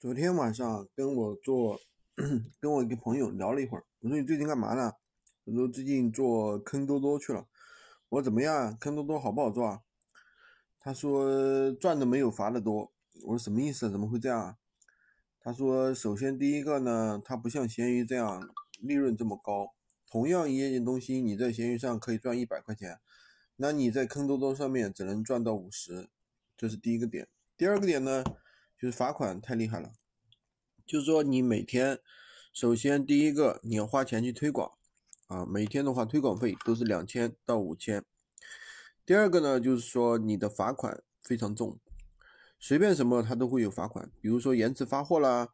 昨天晚上跟我做，跟我一个朋友聊了一会儿。我说你最近干嘛呢？我说最近做坑多多去了。我说怎么样？坑多多好不好做啊？他说赚的没有罚的多。我说什么意思？怎么会这样？他说首先第一个呢，它不像闲鱼这样利润这么高。同样一件东西，你在闲鱼上可以赚一百块钱，那你在坑多多上面只能赚到五十，这是第一个点。第二个点呢？就是罚款太厉害了，就是说你每天，首先第一个你要花钱去推广，啊，每天的话推广费都是两千到五千。第二个呢，就是说你的罚款非常重，随便什么它都会有罚款，比如说延迟发货啦，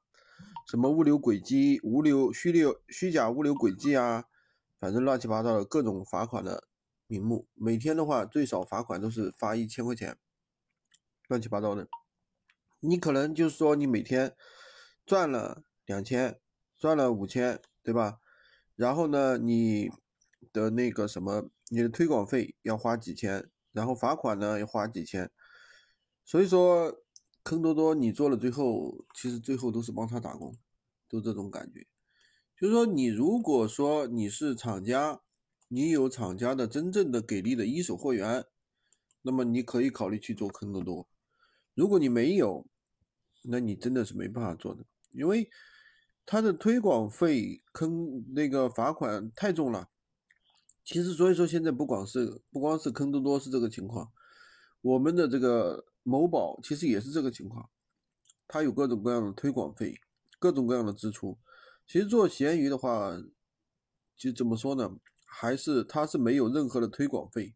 什么物流轨迹、物流虚流虚假物流轨迹啊，反正乱七八糟的各种罚款的名目，每天的话最少罚款都是罚一千块钱，乱七八糟的。你可能就是说，你每天赚了两千，赚了五千，对吧？然后呢，你的那个什么，你的推广费要花几千，然后罚款呢要花几千，所以说坑多多你做了最后，其实最后都是帮他打工，都这种感觉。就是说，你如果说你是厂家，你有厂家的真正的给力的一手货源，那么你可以考虑去做坑多多。如果你没有，那你真的是没办法做的，因为他的推广费坑那个罚款太重了。其实所以说现在不光是不光是坑多多是这个情况，我们的这个某宝其实也是这个情况，它有各种各样的推广费，各种各样的支出。其实做闲鱼的话，就怎么说呢？还是它是没有任何的推广费，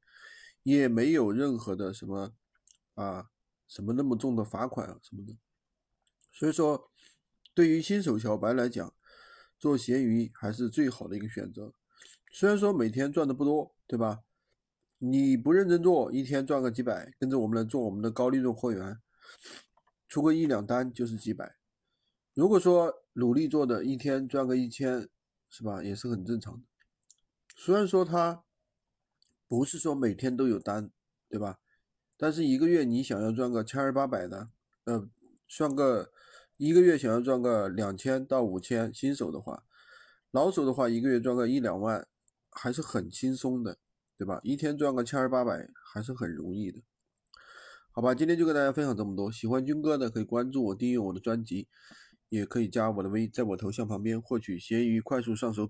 也没有任何的什么啊什么那么重的罚款啊什么的。所以说，对于新手小白来讲，做闲鱼还是最好的一个选择。虽然说每天赚的不多，对吧？你不认真做，一天赚个几百，跟着我们来做我们的高利润货源，出个一两单就是几百。如果说努力做的，一天赚个一千，是吧？也是很正常的。虽然说它不是说每天都有单，对吧？但是一个月你想要赚个千儿八百的，呃，算个。一个月想要赚个两千到五千，新手的话，老手的话一个月赚个一两万还是很轻松的，对吧？一天赚个千儿八百还是很容易的，好吧？今天就跟大家分享这么多，喜欢军哥的可以关注我，订阅我的专辑，也可以加我的微，在我头像旁边获取闲鱼快速上手笔。